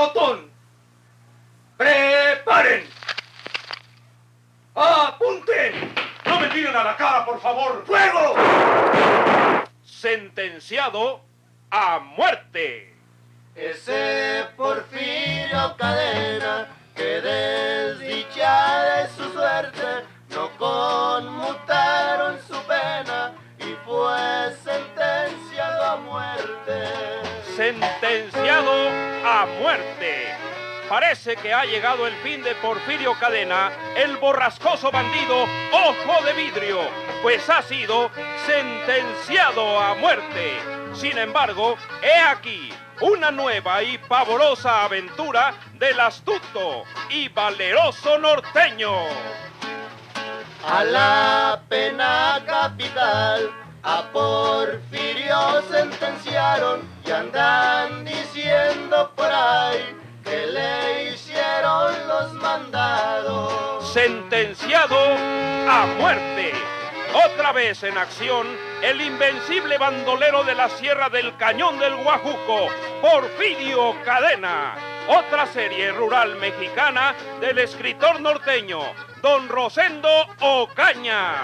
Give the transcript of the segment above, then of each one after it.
pelotón. ¡Preparen! ¡Apunten! ¡No me tiren a la cara, por favor! ¡Fuego! Sentenciado a muerte. Ese Porfirio Cadena que desdichada es su suerte, no conmutaron Sentenciado a muerte. Parece que ha llegado el fin de Porfirio Cadena, el borrascoso bandido Ojo de Vidrio, pues ha sido sentenciado a muerte. Sin embargo, he aquí una nueva y pavorosa aventura del astuto y valeroso norteño. A la pena capital, a Porfirio sentenciaron y andan diciendo por ahí que le hicieron los mandados. Sentenciado a muerte. Otra vez en acción, el invencible bandolero de la Sierra del Cañón del Guajuco, Porfirio Cadena. Otra serie rural mexicana del escritor norteño, don Rosendo Ocaña.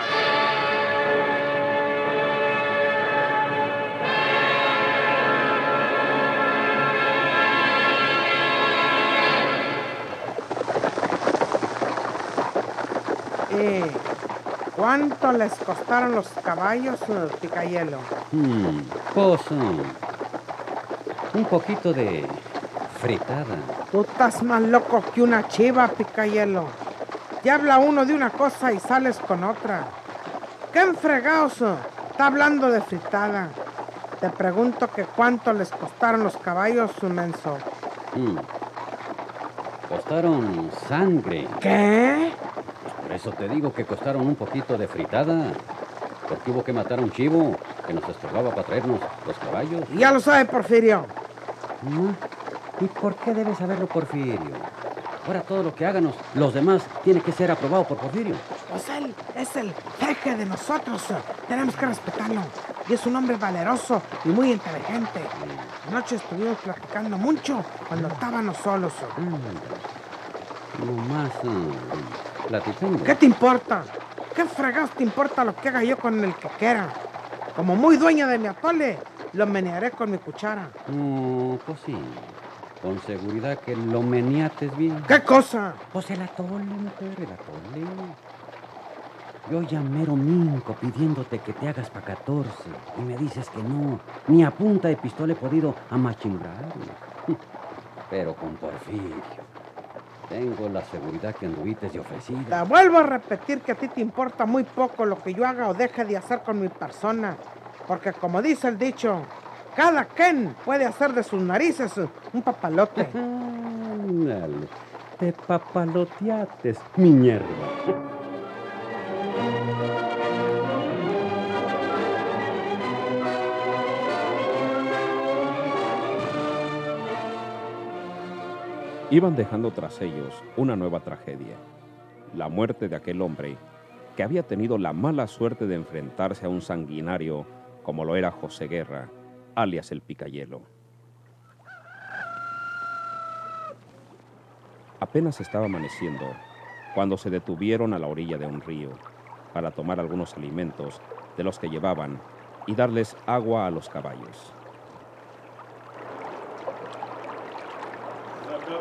¿Cuánto les costaron los caballos, Picayelo? Hmm, pues, mm, un poquito de fritada. Tú estás más loco que una chiva, Picayelo. Ya habla uno de una cosa y sales con otra. ¿Qué enfregados eh? está hablando de fritada? Te pregunto que cuánto les costaron los caballos, su menso. Hmm. Costaron sangre. ¿Qué? Eso te digo que costaron un poquito de fritada. Porque hubo que matar a un chivo que nos estorbaba para traernos los caballos. Ya lo sabe Porfirio. ¿No? ¿Y por qué debe saberlo Porfirio? Ahora todo lo que hagan los demás tiene que ser aprobado por Porfirio. Pues él es el jefe de nosotros. Tenemos que respetarlo. Y es un hombre valeroso y muy inteligente. Anoche estuvimos platicando mucho cuando estábamos solos. Mm. Nomás uh, platicando. ¿Qué te importa? ¿Qué fregados te importa lo que haga yo con el que quiera? Como muy dueña de mi atole, lo menearé con mi cuchara. No, pues sí. Con seguridad que lo meniates bien. ¿Qué cosa? Pues el atole, mujer, el atole. Yo ya mero minco pidiéndote que te hagas pa' 14 y me dices que no. Ni a punta de pistola he podido amachingrar. Pero con Porfirio. Tengo la seguridad que anduvites de ofrecida. Te vuelvo a repetir que a ti te importa muy poco lo que yo haga o deje de hacer con mi persona. Porque como dice el dicho, cada quien puede hacer de sus narices un papalote. Te papaloteates, mi mierda. Iban dejando tras ellos una nueva tragedia, la muerte de aquel hombre que había tenido la mala suerte de enfrentarse a un sanguinario como lo era José Guerra, alias el Picayelo. Apenas estaba amaneciendo cuando se detuvieron a la orilla de un río para tomar algunos alimentos de los que llevaban y darles agua a los caballos.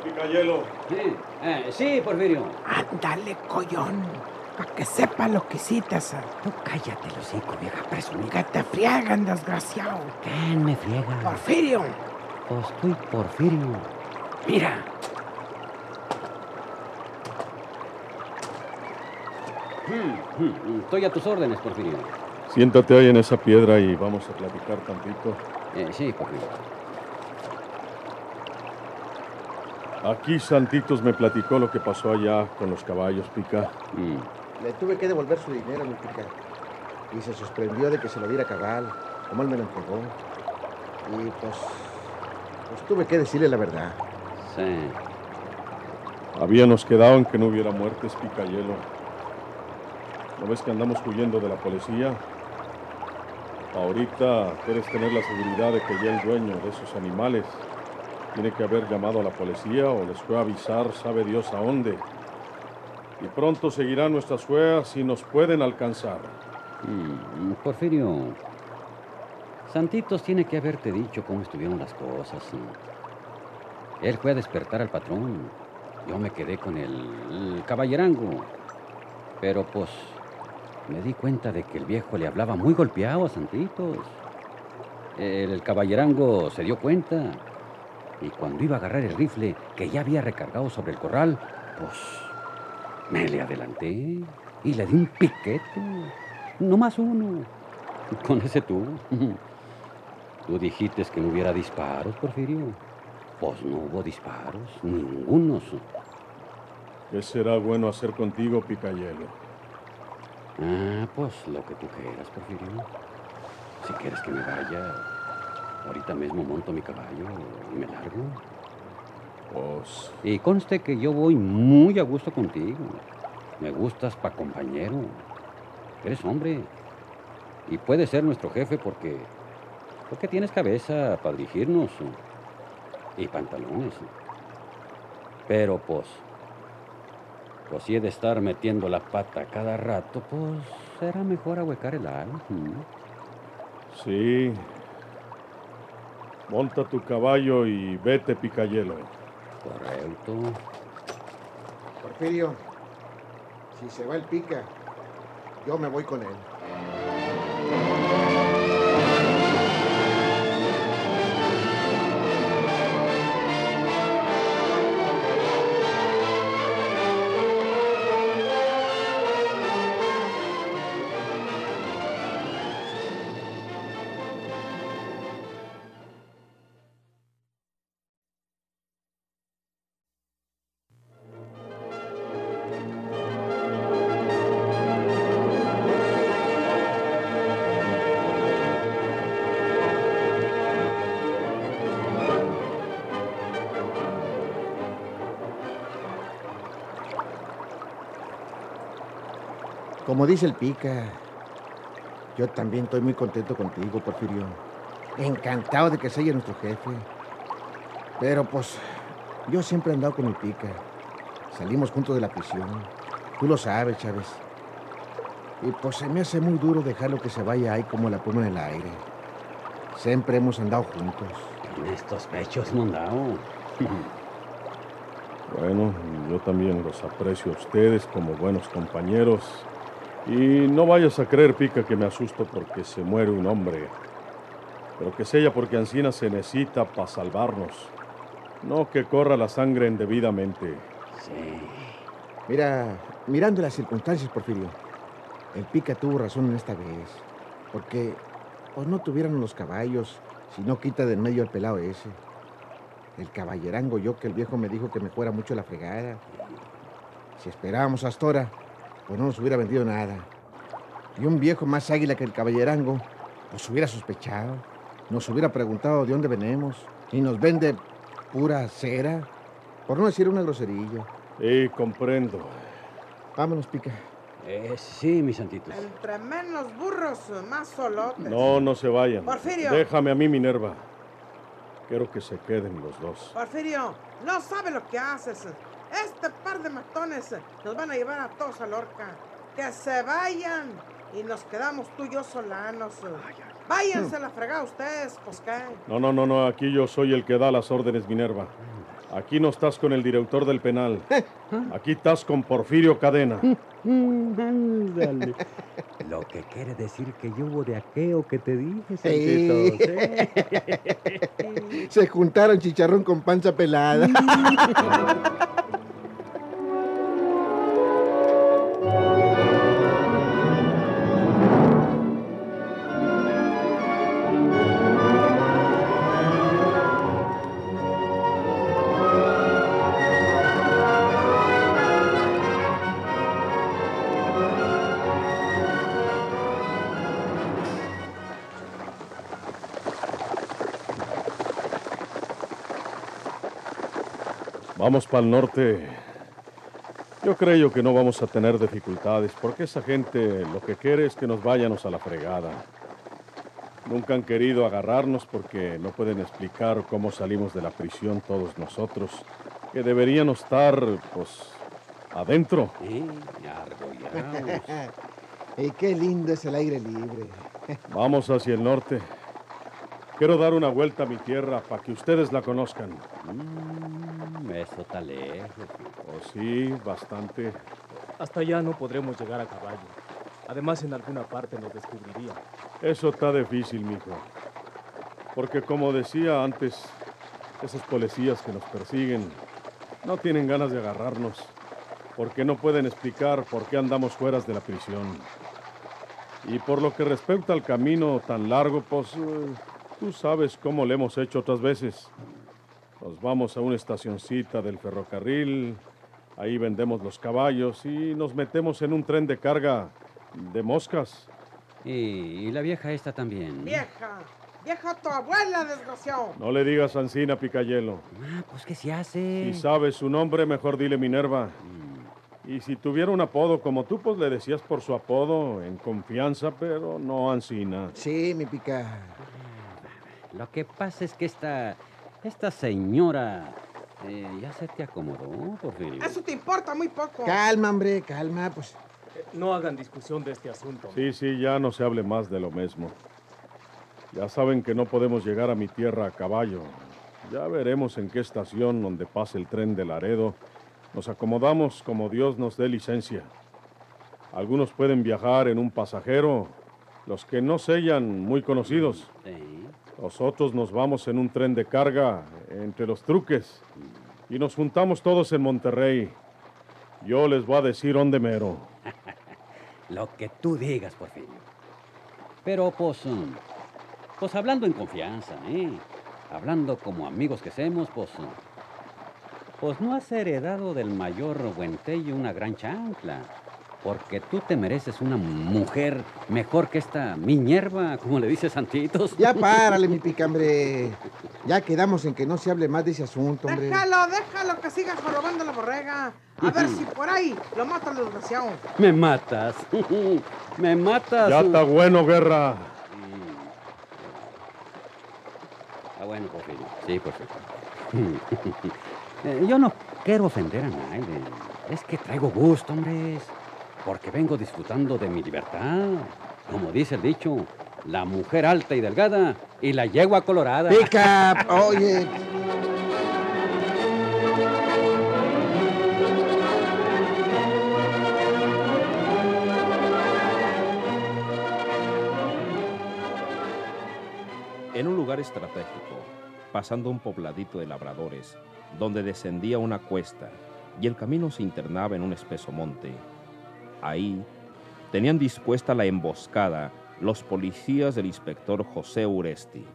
Picayelo. Sí, eh, sí, Porfirio. Ándale, collón. Para que sepa lo que hiciste. Tú cállate, los hocico, vieja presumida. Te friegan, desgraciado. ¿Quién me friega? Porfirio. Pues tú, Porfirio. Mira. Hmm, hmm, Estoy a tus órdenes, Porfirio. Siéntate ahí en esa piedra y vamos a platicar tantito. Eh, sí, Porfirio. Aquí Santitos me platicó lo que pasó allá con los caballos, Pica. Mm. Le tuve que devolver su dinero, mi pica. Y se sorprendió de que se lo diera cabal, como él me lo entregó. Y pues, pues tuve que decirle la verdad. Sí. Habíamos quedado en que no hubiera muertes, Picayelo. ¿No ves que andamos huyendo de la policía? Ahorita quieres tener la seguridad de que ya el dueño de esos animales Tiene que haber llamado a la policía o les fue a avisar, sabe Dios a dónde. Y pronto seguirán nuestras huellas y nos pueden alcanzar. Mm, Porfirio, Santitos tiene que haberte dicho cómo estuvieron las cosas. Él fue a despertar al patrón. Yo me quedé con el, el caballerango. Pero pues me di cuenta de que el viejo le hablaba muy golpeado a Santitos. El caballerango se dio cuenta. Y cuando iba a agarrar el rifle que ya había recargado sobre el corral, pues me le adelanté y le di un piquete. No más uno. Con ese tú. Tú dijiste que no hubiera disparos, Porfirio. Pues no hubo disparos, ningunos. ¿Qué será bueno hacer contigo, Picayelo? Ah, pues lo que tú quieras, Porfirio. Si quieres que me vaya, ahorita mismo monto mi caballo y me largo. Pues Y conste que yo voy muy a gusto contigo. Me gustas pa' compañero. Eres hombre. Y puedes ser nuestro jefe porque. Porque tienes cabeza para dirigirnos. Y pantalones. Pero pues. Pues si he de estar metiendo la pata cada rato, pues será mejor ahuecar el alma. sí. Monta tu caballo y vete, Picayelo. Correcto. Porfirio, si se va el pica, yo me voy con él. Como dice el pica, yo también estoy muy contento contigo, Porfirio. Encantado de que seas nuestro jefe. Pero pues, yo siempre he andado con el pica. Salimos juntos de la prisión. Tú lo sabes, Chávez. Y pues se me hace muy duro dejarlo que se vaya ahí como la pluma en el aire. Siempre hemos andado juntos. En estos pechos, mondao. Bueno, yo también los aprecio a ustedes como buenos compañeros. Y no vayas a creer, Pica, que me asusto porque se muere un hombre. Pero que sea porque Ancina se necesita para salvarnos. No que corra la sangre indebidamente. Sí. Mira, mirando las circunstancias, Porfirio, el pica tuvo razón en esta vez. Porque, pues no tuvieran los caballos si no quita de en medio el pelado ese. El caballerango yo que el viejo me dijo que me fuera mucho la fregada. Si esperábamos hasta pues no nos hubiera vendido nada. Y un viejo más águila que el caballerango, pues hubiera sospechado, nos hubiera preguntado de dónde venimos y nos vende pura cera, por no decir una groserilla. Sí, comprendo. Vámonos, pica. Eh, sí, mis santitos. Entre menos burros, más solotes. No, no se vayan. Porfirio. Déjame a mí, Minerva. Quiero que se queden los dos. Porfirio, no sabe lo que haces. Este par de matones nos van a llevar a todos a Lorca. Que se vayan y nos quedamos tú y yo solanos. Váyanse a la fregada ustedes, pues qué. No, no, no, no. Aquí yo soy el que da las órdenes, Minerva. Aquí no estás con el director del penal. Aquí estás con Porfirio Cadena. Ándale. Lo que quiere decir que yo hubo de aquello que te dije, Sí. ¿eh? Se juntaron chicharrón con panza pelada. Vamos para el norte. Yo creo que no vamos a tener dificultades porque esa gente lo que quiere es que nos vayamos a la fregada. Nunca han querido agarrarnos porque no pueden explicar cómo salimos de la prisión todos nosotros, que deberían estar, pues, adentro. Sí, y qué lindo es el aire libre. Vamos hacia el norte. Quiero dar una vuelta a mi tierra para que ustedes la conozcan. Mm, eso está lejos. Oh, sí, bastante. Hasta allá no podremos llegar a caballo. Además, en alguna parte nos descubrirían. Eso está difícil, mijo. Porque como decía antes, esos policías que nos persiguen no tienen ganas de agarrarnos, porque no pueden explicar por qué andamos fuera de la prisión. Y por lo que respecta al camino tan largo, pues eh, tú sabes cómo lo hemos hecho otras veces. Nos vamos a una estacioncita del ferrocarril, ahí vendemos los caballos y nos metemos en un tren de carga de moscas. Y, y la vieja esta también. Vieja, vieja tu abuela, desgraciado. No le digas Ancina Picayelo. Ah, pues ¿qué se hace? Si sabes su nombre, mejor dile Minerva. Mm, Y si tuviera un apodo como tú, pues le decías por su apodo, en confianza, pero no Ancina. Sí, mi pica. Lo que pasa es que esta, esta señora eh, ya se te acomodó, Porfirio. Eso te importa muy poco. Calma, hombre, calma. Pues No hagan discusión de este asunto. Sí, sí, ya no se hable más de lo mismo. Ya saben que no podemos llegar a mi tierra a caballo. Ya veremos en qué estación donde pase el tren de Laredo nos acomodamos como Dios nos dé licencia. Algunos pueden viajar en un pasajero, los que no sellan muy conocidos. Sí. Los otros nos vamos en un tren de carga entre los truques y nos juntamos todos en Monterrey. Yo les voy a decir dónde mero. Lo que tú digas, Porfirio. Pero, pues, pues hablando en confianza, ¿eh? Hablando como amigos que somos, pues, pues no has heredado del mayor Buentello una gran chancla. Porque tú te mereces una mujer mejor que esta miñerva, como le dice Santitos. ya párale, mi pica, hombre. Ya quedamos en que no se hable más de ese asunto, hombre. Déjalo, déjalo que siga jorobando la borrega. A ver si por ahí lo mata el desgraciado. Me matas. Me matas. Ya está bueno, guerra. Ah, bueno, Porfirio. Sí, Porfirio. Eh, Yo no quiero ofender a nadie. Es que traigo gusto, hombres. Porque vengo disfrutando de mi libertad. Como dice el dicho, la mujer alta y delgada y la yegua colorada. Pica, oye. En un lugar estratégico, pasando un pobladito de labradores, donde descendía una cuesta y el camino se internaba en un espeso monte, ahí tenían dispuesta la emboscada los policías del inspector José Uresti.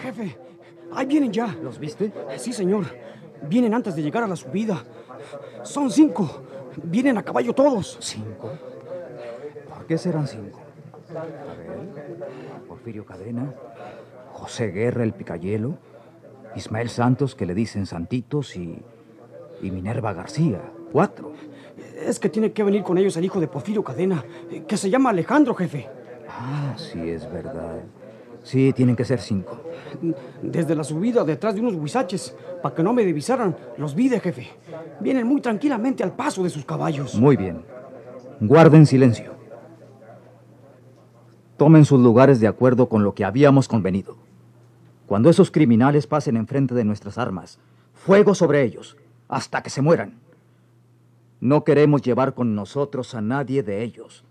Jefe, ahí vienen ya. ¿Los viste? Sí, señor. Vienen antes de llegar a la subida. Son cinco. Vienen a caballo todos. ¿Cinco? ¿Por qué serán cinco? A ver, Porfirio Cadena, José Guerra el Picayelo, Ismael Santos, que le dicen Santitos, y, y Minerva García. Cuatro. Es que tiene que venir con ellos el hijo de Porfirio Cadena, que se llama Alejandro, jefe. Ah, sí, es verdad. Sí, tienen que ser cinco. Desde la subida, detrás de unos huizaches, para que no me divisaran, los vi de jefe. Vienen muy tranquilamente al paso de sus caballos. Muy bien. Guarden silencio. Tomen sus lugares de acuerdo con lo que habíamos convenido. Cuando esos criminales pasen enfrente de nuestras armas, fuego sobre ellos, hasta que se mueran. No queremos llevar con nosotros a nadie de ellos.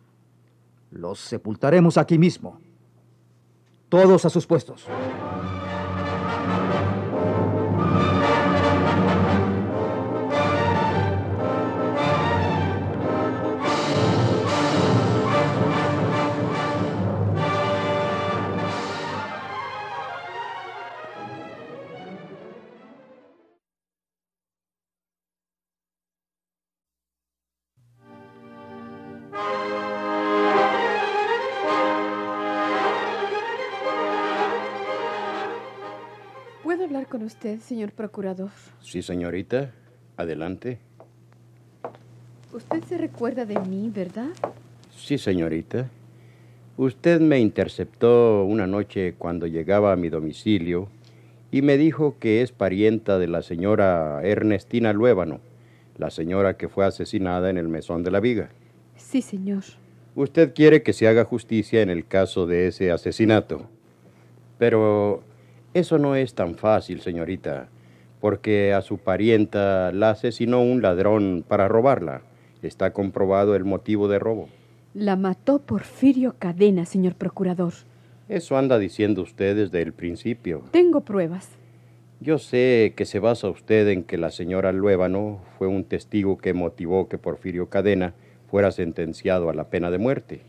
Los sepultaremos aquí mismo. Todos a sus puestos. Con usted, señor procurador? Sí, señorita. Adelante. Usted se recuerda de mí, ¿verdad? Sí, señorita. Usted me interceptó una noche cuando llegaba a mi domicilio y me dijo que es parienta de la señora Ernestina Luébano, la señora que fue asesinada en el mesón de la viga. Sí, señor. Usted quiere que se haga justicia en el caso de ese asesinato. Pero eso no es tan fácil, señorita, porque a su parienta la asesinó un ladrón para robarla. Está comprobado el motivo de robo. La mató Porfirio Cadena, señor procurador. Eso anda diciendo usted desde el principio. Tengo pruebas. Yo sé que se basa usted en que la señora Luébano fue un testigo que motivó que Porfirio Cadena fuera sentenciado a la pena de muerte.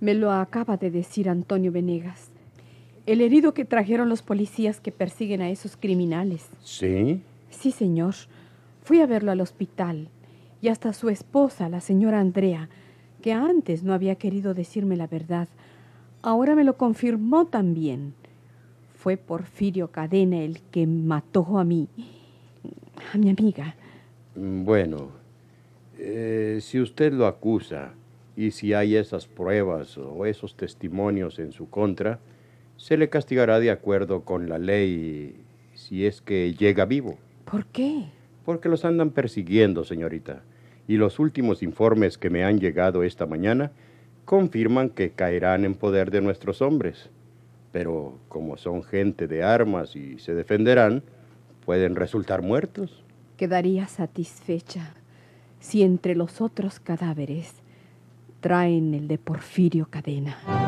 Me lo acaba de decir Antonio Venegas. El herido que trajeron los policías que persiguen a esos criminales. ¿Sí? Sí, señor. Fui a verlo al hospital y hasta su esposa, la señora Andrea, que antes no había querido decirme la verdad, ahora me lo confirmó también. Fue Porfirio Cadena el que mató a mí, a mi amiga. Bueno, eh, si usted lo acusa y si hay esas pruebas o esos testimonios en su contra, se le castigará de acuerdo con la ley si es que llega vivo. ¿Por qué? Porque los andan persiguiendo, señorita. Y los últimos informes que me han llegado esta mañana confirman que caerán en poder de nuestros hombres. Pero como son gente de armas y se defenderán, pueden resultar muertos. Quedaría satisfecha si entre los otros cadáveres traen el de Porfirio Cadena.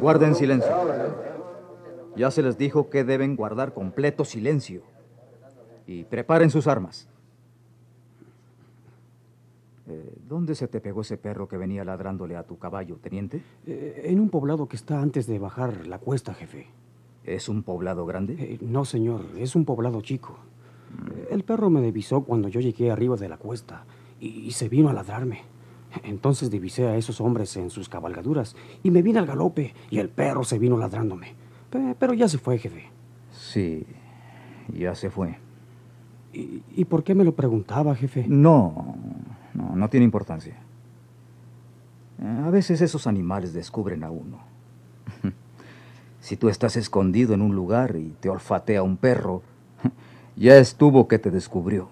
Guarden silencio. Ya se les dijo que deben guardar completo silencio. Y preparen sus armas. Eh, ¿Dónde se te pegó ese perro que venía ladrándole a tu caballo, teniente? Eh, en un poblado que está antes de bajar la cuesta, jefe. ¿Es un poblado grande? Eh, no, señor, es un poblado chico. El perro me divisó cuando yo llegué arriba de la cuesta y, y se vino a ladrarme. Entonces divisé a esos hombres en sus cabalgaduras y me vine al galope y el perro se vino ladrándome. Pe- Pero ya se fue, jefe. Sí, ya se fue. ¿Y, y por qué me lo preguntaba, jefe? No, no, tiene importancia. Eh, A veces esos animales descubren a uno. Si tú estás escondido en un lugar y te olfatea un perro, ya estuvo que te descubrió.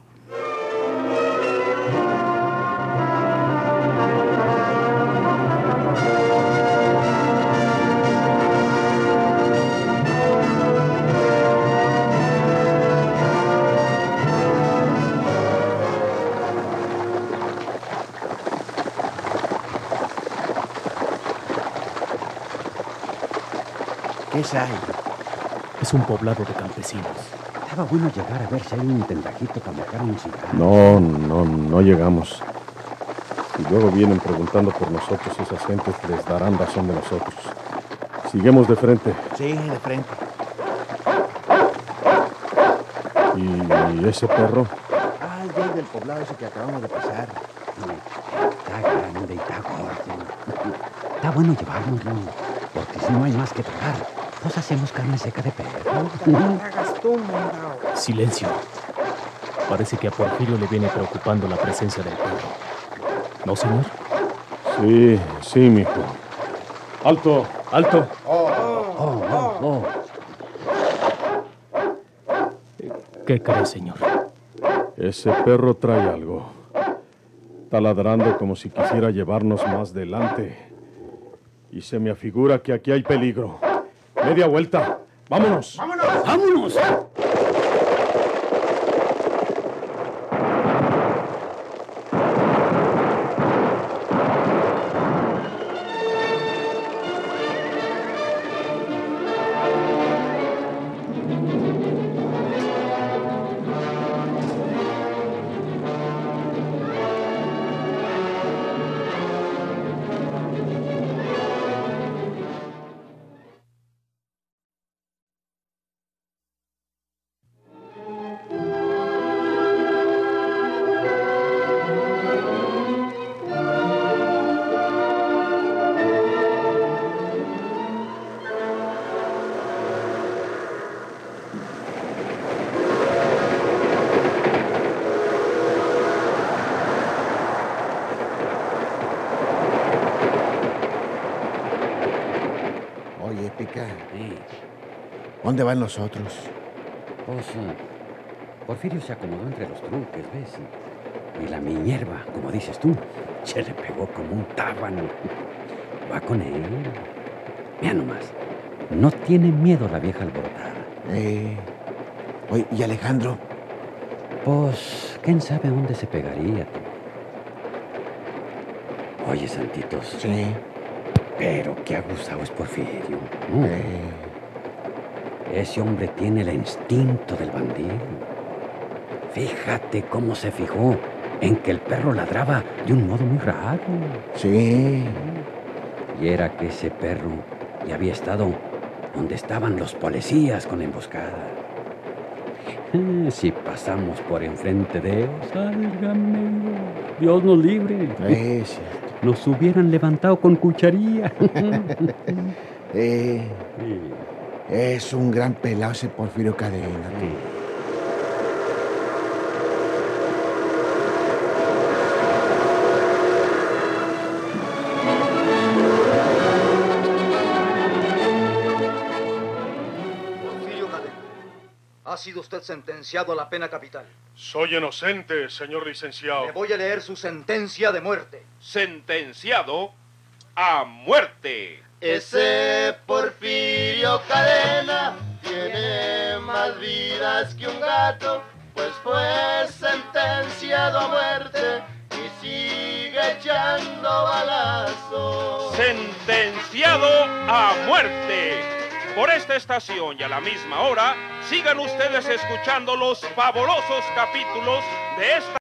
¿Qué es ahí? Es un poblado de campesinos. Estaba bueno llegar a ver si hay un tendajito para marcar un cigarro. No, no, no llegamos. Si luego vienen preguntando por nosotros, esas gentes les darán razón de nosotros. Siguemos de frente. Sí, de frente. ¿Y ese perro? Ah, el güey del poblado ese que acabamos de pasar. Está grande y está gordo. Está bueno llevárnoslo, porque si no hay más que tragar, pues hacemos carne seca de perro. hagas tú, mandao. Silencio. Parece que a Porfirio le viene preocupando la presencia del perro. ¿No, señor? Sí, sí, mijo. ¡Alto! ¡Alto! Oh, oh, oh. ¿Qué cree, señor? Ese perro trae algo. Está ladrando como si quisiera llevarnos más delante. Y se me afigura que aquí hay peligro. Media vuelta. ¡Vámonos! ¡Vámonos! Pica. ¿Dónde van los otros? Pues, eh, Porfirio se acomodó entre los truques, ¿ves? Y, la Minerva, como dices tú, se le pegó como un tábano. Va con él. Mira nomás. No tiene miedo la vieja alborotada. Eh. Oye, ¿y Alejandro? Pues, quién sabe a dónde se pegaría. tú? Oye, Santitos. Sí. Pero qué abusado es Porfirio. ¿no? Ese hombre tiene el instinto del bandido. Fíjate cómo se fijó en que el perro ladraba de un modo muy raro. Sí. Y era que ese perro ya había estado donde estaban los policías con la emboscada. Si pasamos por enfrente de ellos, válgame, Dios nos libre. Eh, sí. Nos hubieran levantado con cucharilla. Eh, es un gran pelado ese Porfirio Cadena. tú. Porfirio Cadena, ha sido usted sentenciado a la pena capital. Soy inocente, señor licenciado. Le voy a leer su sentencia de muerte. Sentenciado a muerte. Ese Porfirio Cadena tiene más vidas que un gato, pues fue sentenciado a muerte y sigue echando balazos. Sentenciado a muerte. Por esta estación y a la misma hora, sigan ustedes escuchando los fabulosos capítulos de esta